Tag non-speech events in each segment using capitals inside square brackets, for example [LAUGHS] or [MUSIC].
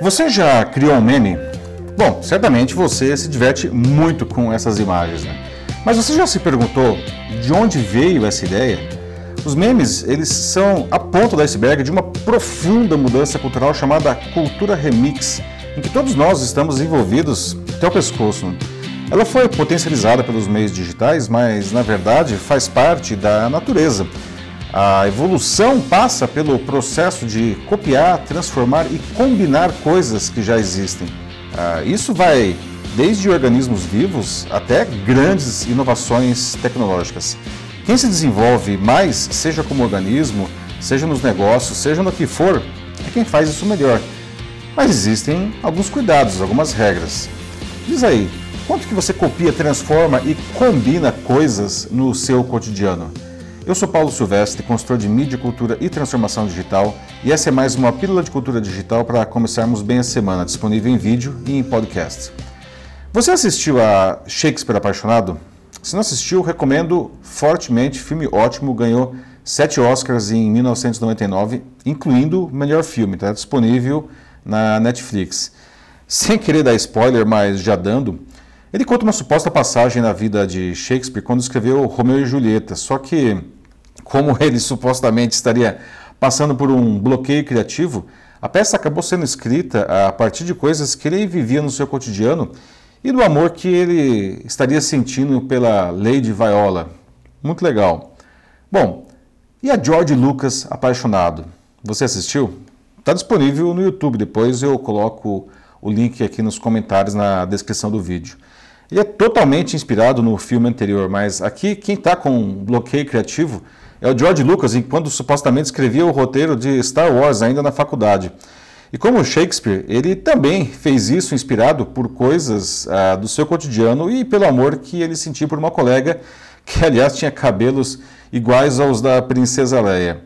Você já criou um meme? Bom, certamente você se diverte muito com essas imagens, né? Mas você já se perguntou de onde veio essa ideia? Os memes, eles são a ponta do iceberg de uma profunda mudança cultural chamada cultura remix, em que todos nós estamos envolvidos até o pescoço. Ela foi potencializada pelos meios digitais, mas na verdade faz parte da natureza a evolução passa pelo processo de copiar, transformar e combinar coisas que já existem. Ah, isso vai desde organismos vivos até grandes inovações tecnológicas. Quem se desenvolve mais, seja como organismo, seja nos negócios, seja no que for, é quem faz isso melhor. Mas existem alguns cuidados, algumas regras. Diz aí, quanto que você copia, transforma e combina coisas no seu cotidiano? Eu sou Paulo Silvestre, consultor de mídia, cultura e transformação digital, e essa é mais uma pílula de cultura digital para começarmos bem a semana, disponível em vídeo e em podcast. Você assistiu a Shakespeare Apaixonado? Se não assistiu, recomendo fortemente. Filme ótimo, ganhou sete Oscars em 1999, incluindo o melhor filme, está disponível na Netflix. Sem querer dar spoiler, mas já dando, ele conta uma suposta passagem na vida de Shakespeare quando escreveu Romeu e Julieta, só que, como ele supostamente estaria passando por um bloqueio criativo, a peça acabou sendo escrita a partir de coisas que ele vivia no seu cotidiano e do amor que ele estaria sentindo pela Lady Viola. Muito legal. Bom, e a George Lucas Apaixonado? Você assistiu? Está disponível no YouTube, depois eu coloco o link aqui nos comentários na descrição do vídeo. Ele é totalmente inspirado no filme anterior, mas aqui quem está com um bloqueio criativo é o George Lucas, quando supostamente escrevia o roteiro de Star Wars ainda na faculdade. E como Shakespeare, ele também fez isso inspirado por coisas ah, do seu cotidiano e pelo amor que ele sentia por uma colega que, aliás, tinha cabelos iguais aos da Princesa Leia.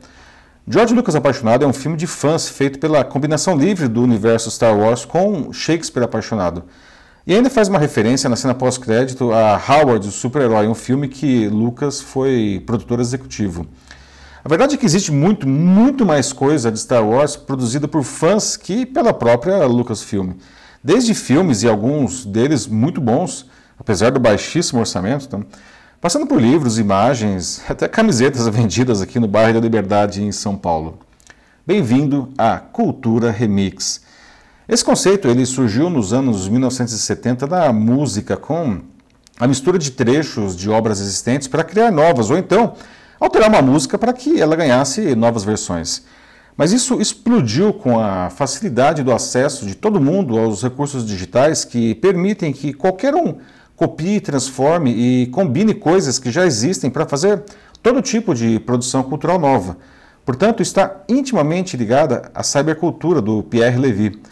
George Lucas Apaixonado é um filme de fãs feito pela combinação livre do universo Star Wars com Shakespeare Apaixonado. E ainda faz uma referência na cena pós-crédito a Howard, o super-herói, um filme que Lucas foi produtor executivo. A verdade é que existe muito, muito mais coisa de Star Wars produzida por fãs que pela própria Lucasfilm. Desde filmes e alguns deles muito bons, apesar do baixíssimo orçamento, tá? passando por livros, imagens, [LAUGHS] até camisetas vendidas aqui no bairro da Liberdade em São Paulo. Bem-vindo à Cultura Remix. Esse conceito ele surgiu nos anos 1970 da música com a mistura de trechos de obras existentes para criar novas, ou então alterar uma música para que ela ganhasse novas versões. Mas isso explodiu com a facilidade do acesso de todo mundo aos recursos digitais que permitem que qualquer um copie, transforme e combine coisas que já existem para fazer todo tipo de produção cultural nova. Portanto, está intimamente ligada à cybercultura do Pierre Levy.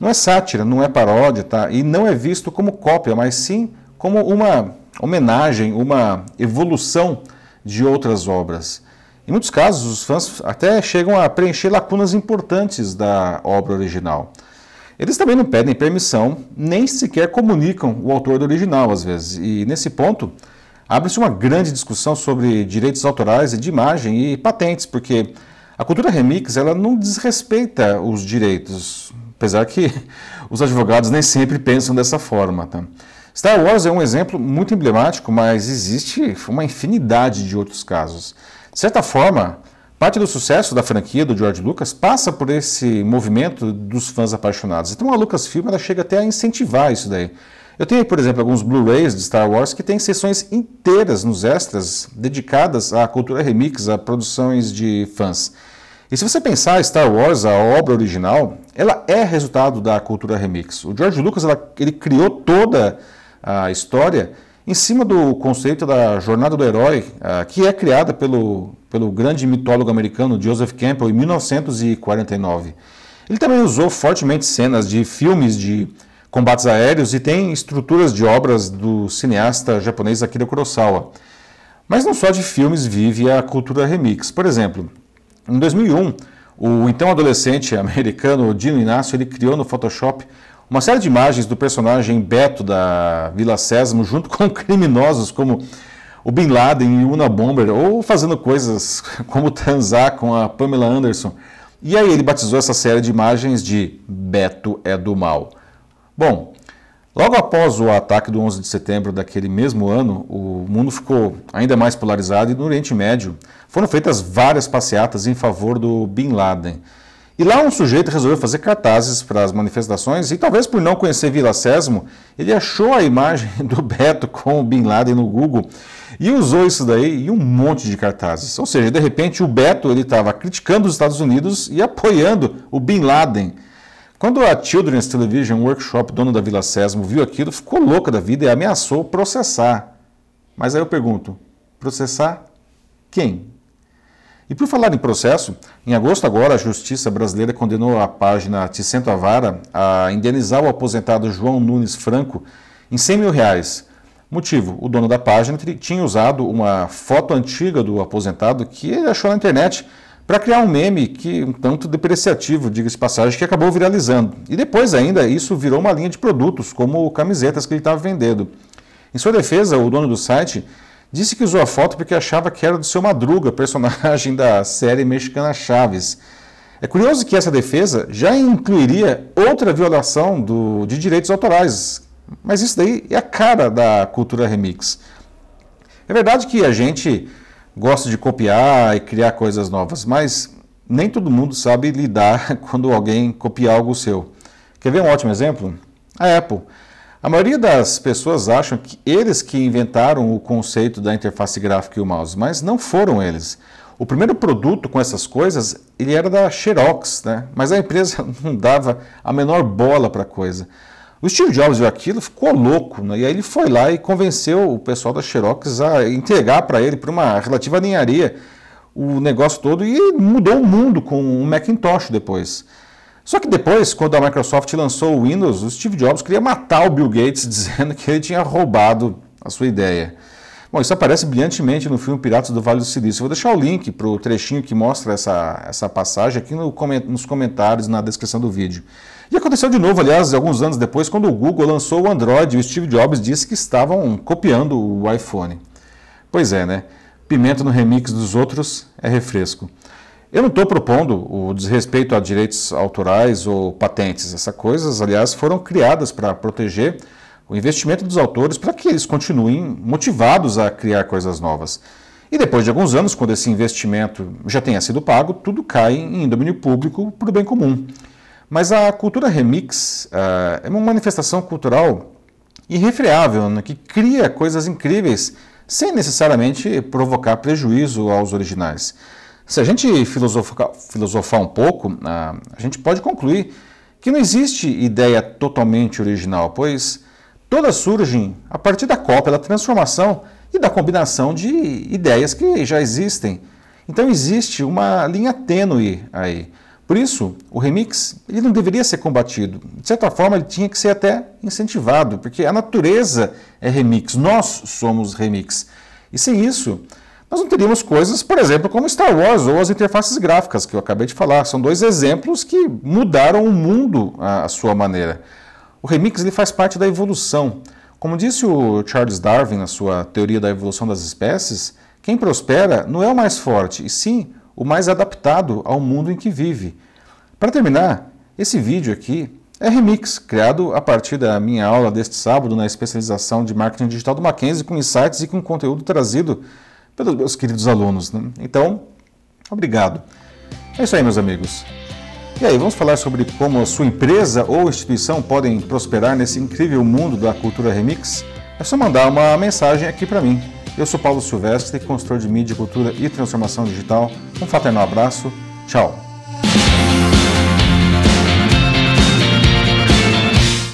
Não é sátira, não é paródia, tá? E não é visto como cópia, mas sim como uma homenagem, uma evolução de outras obras. Em muitos casos, os fãs até chegam a preencher lacunas importantes da obra original. Eles também não pedem permissão, nem sequer comunicam o autor do original, às vezes. E nesse ponto, abre-se uma grande discussão sobre direitos autorais de imagem e patentes, porque a cultura remix ela não desrespeita os direitos. Apesar que [LAUGHS] os advogados nem sempre pensam dessa forma. Tá? Star Wars é um exemplo muito emblemático, mas existe uma infinidade de outros casos. De certa forma, parte do sucesso da franquia do George Lucas passa por esse movimento dos fãs apaixonados. Então a Lucasfilm ela chega até a incentivar isso daí. Eu tenho, por exemplo, alguns Blu-rays de Star Wars que têm sessões inteiras nos extras dedicadas à cultura remix, a produções de fãs. E se você pensar Star Wars, a obra original, ela é resultado da cultura remix. O George Lucas ela, ele criou toda a história em cima do conceito da jornada do herói, uh, que é criada pelo, pelo grande mitólogo americano Joseph Campbell em 1949. Ele também usou fortemente cenas de filmes de combates aéreos e tem estruturas de obras do cineasta japonês Akira Kurosawa. Mas não só de filmes vive a cultura remix. Por exemplo, em 2001, o então adolescente americano Dino Inácio ele criou no Photoshop uma série de imagens do personagem Beto da Vila Sésamo junto com [LAUGHS] criminosos como o Bin Laden e o Una Bomber, ou fazendo coisas [LAUGHS] como transar com a Pamela Anderson. E aí ele batizou essa série de imagens de Beto é do Mal. Bom, logo após o ataque do 11 de setembro daquele mesmo ano, o mundo ficou ainda mais polarizado e no Oriente Médio foram feitas várias passeatas em favor do Bin Laden. E lá um sujeito resolveu fazer cartazes para as manifestações e talvez por não conhecer Vila Sésamo, ele achou a imagem [LAUGHS] do Beto com o Bin Laden no Google e usou isso daí em um monte de cartazes. Ou seja, de repente o Beto ele estava criticando os Estados Unidos e apoiando o Bin Laden. Quando a Children's Television Workshop, dono da Vila Sésamo, viu aquilo, ficou louca da vida e ameaçou processar. Mas aí eu pergunto, processar quem? E por falar em processo, em agosto agora a Justiça Brasileira condenou a página Ticento Avara a indenizar o aposentado João Nunes Franco em 100 mil reais. Motivo, o dono da página tinha usado uma foto antiga do aposentado que ele achou na internet para criar um meme que um tanto depreciativo, diga-se passagem, que acabou viralizando. E depois ainda isso virou uma linha de produtos, como camisetas que ele estava vendendo. Em sua defesa, o dono do site Disse que usou a foto porque achava que era do seu Madruga, personagem da série mexicana Chaves. É curioso que essa defesa já incluiria outra violação do, de direitos autorais, mas isso daí é a cara da cultura remix. É verdade que a gente gosta de copiar e criar coisas novas, mas nem todo mundo sabe lidar [LAUGHS] quando alguém copia algo seu. Quer ver um ótimo exemplo? A Apple. A maioria das pessoas acham que eles que inventaram o conceito da interface gráfica e o mouse, mas não foram eles. O primeiro produto com essas coisas, ele era da Xerox, né? mas a empresa [LAUGHS] não dava a menor bola para a coisa. O Steve Jobs viu aquilo, ficou louco, né? e aí ele foi lá e convenceu o pessoal da Xerox a entregar para ele, por uma relativa ninharia, o negócio todo e mudou o mundo com o Macintosh depois. Só que depois, quando a Microsoft lançou o Windows, o Steve Jobs queria matar o Bill Gates [LAUGHS] dizendo que ele tinha roubado a sua ideia. Bom, isso aparece brilhantemente no filme Piratas do Vale do Silício. vou deixar o link para o trechinho que mostra essa, essa passagem aqui no, nos comentários, na descrição do vídeo. E aconteceu de novo, aliás, alguns anos depois, quando o Google lançou o Android e o Steve Jobs disse que estavam copiando o iPhone. Pois é, né? Pimenta no remix dos outros é refresco. Eu não estou propondo o desrespeito a direitos autorais ou patentes. Essas coisas, aliás, foram criadas para proteger o investimento dos autores para que eles continuem motivados a criar coisas novas. E depois de alguns anos, quando esse investimento já tenha sido pago, tudo cai em domínio público para o bem comum. Mas a cultura remix uh, é uma manifestação cultural irrefreável, né, que cria coisas incríveis sem necessariamente provocar prejuízo aos originais. Se a gente filosofar, filosofar um pouco, a gente pode concluir que não existe ideia totalmente original, pois todas surgem a partir da cópia, da transformação e da combinação de ideias que já existem. Então existe uma linha tênue aí. Por isso, o remix ele não deveria ser combatido. De certa forma, ele tinha que ser até incentivado, porque a natureza é remix, nós somos remix. E sem isso, nós não teríamos coisas, por exemplo, como Star Wars ou as interfaces gráficas que eu acabei de falar. São dois exemplos que mudaram o mundo à sua maneira. O remix ele faz parte da evolução. Como disse o Charles Darwin na sua teoria da evolução das espécies, quem prospera não é o mais forte, e sim o mais adaptado ao mundo em que vive. Para terminar, esse vídeo aqui é remix, criado a partir da minha aula deste sábado na especialização de marketing digital do Mackenzie, com insights e com conteúdo trazido pelos meus queridos alunos. Né? Então, obrigado. É isso aí, meus amigos. E aí, vamos falar sobre como sua empresa ou instituição podem prosperar nesse incrível mundo da cultura remix? É só mandar uma mensagem aqui para mim. Eu sou Paulo Silvestre, consultor de mídia, cultura e transformação digital. Um fraternal abraço. Tchau.